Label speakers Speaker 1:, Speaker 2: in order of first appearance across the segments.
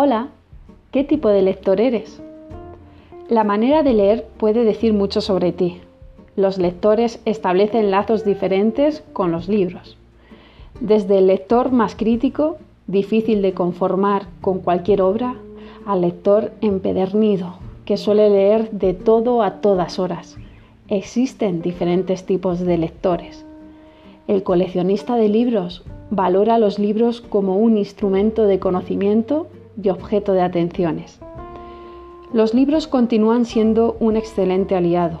Speaker 1: Hola, ¿qué tipo de lector eres? La manera de leer puede decir mucho sobre ti. Los lectores establecen lazos diferentes con los libros. Desde el lector más crítico, difícil de conformar con cualquier obra, al lector empedernido, que suele leer de todo a todas horas. Existen diferentes tipos de lectores. El coleccionista de libros valora los libros como un instrumento de conocimiento y objeto de atenciones. Los libros continúan siendo un excelente aliado.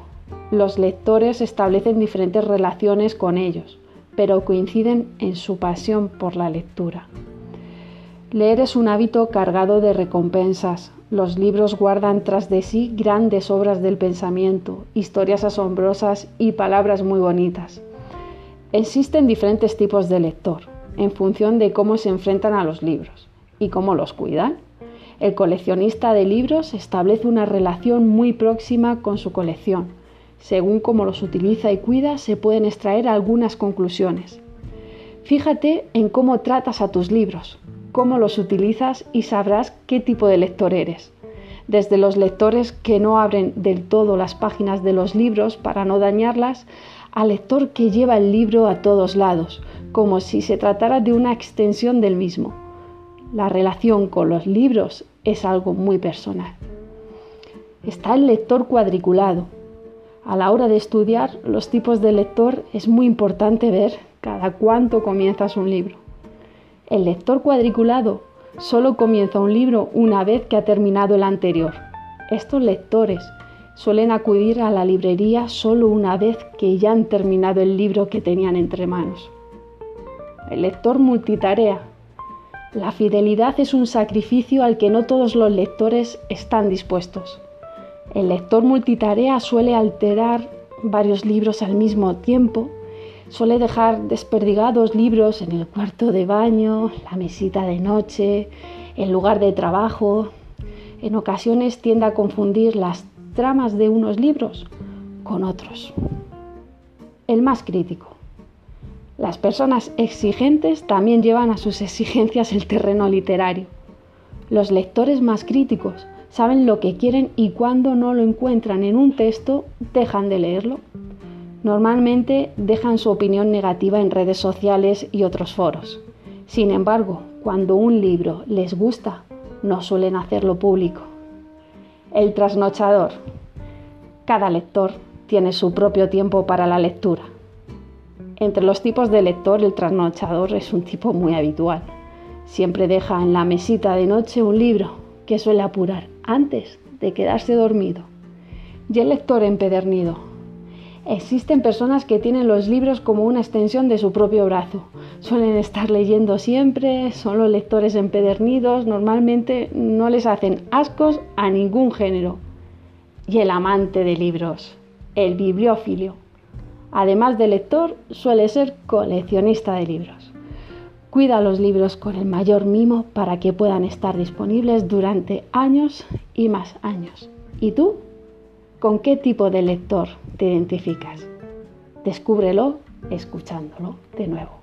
Speaker 1: Los lectores establecen diferentes relaciones con ellos, pero coinciden en su pasión por la lectura. Leer es un hábito cargado de recompensas. Los libros guardan tras de sí grandes obras del pensamiento, historias asombrosas y palabras muy bonitas. Existen diferentes tipos de lector, en función de cómo se enfrentan a los libros y cómo los cuidan. El coleccionista de libros establece una relación muy próxima con su colección. Según cómo los utiliza y cuida, se pueden extraer algunas conclusiones. Fíjate en cómo tratas a tus libros, cómo los utilizas y sabrás qué tipo de lector eres. Desde los lectores que no abren del todo las páginas de los libros para no dañarlas, al lector que lleva el libro a todos lados, como si se tratara de una extensión del mismo la relación con los libros es algo muy personal. Está el lector cuadriculado. A la hora de estudiar los tipos de lector es muy importante ver cada cuánto comienzas un libro. El lector cuadriculado solo comienza un libro una vez que ha terminado el anterior. Estos lectores suelen acudir a la librería solo una vez que ya han terminado el libro que tenían entre manos. El lector multitarea la fidelidad es un sacrificio al que no todos los lectores están dispuestos. El lector multitarea suele alterar varios libros al mismo tiempo, suele dejar desperdigados libros en el cuarto de baño, la mesita de noche, el lugar de trabajo. En ocasiones tiende a confundir las tramas de unos libros con otros. El más crítico. Las personas exigentes también llevan a sus exigencias el terreno literario. Los lectores más críticos saben lo que quieren y cuando no lo encuentran en un texto dejan de leerlo. Normalmente dejan su opinión negativa en redes sociales y otros foros. Sin embargo, cuando un libro les gusta, no suelen hacerlo público. El trasnochador. Cada lector tiene su propio tiempo para la lectura. Entre los tipos de lector, el trasnochador es un tipo muy habitual. Siempre deja en la mesita de noche un libro que suele apurar antes de quedarse dormido. Y el lector empedernido. Existen personas que tienen los libros como una extensión de su propio brazo. Suelen estar leyendo siempre, son los lectores empedernidos, normalmente no les hacen ascos a ningún género. Y el amante de libros, el bibliófilo Además de lector, suele ser coleccionista de libros. Cuida los libros con el mayor mimo para que puedan estar disponibles durante años y más años. ¿Y tú? ¿Con qué tipo de lector te identificas? Descúbrelo escuchándolo de nuevo.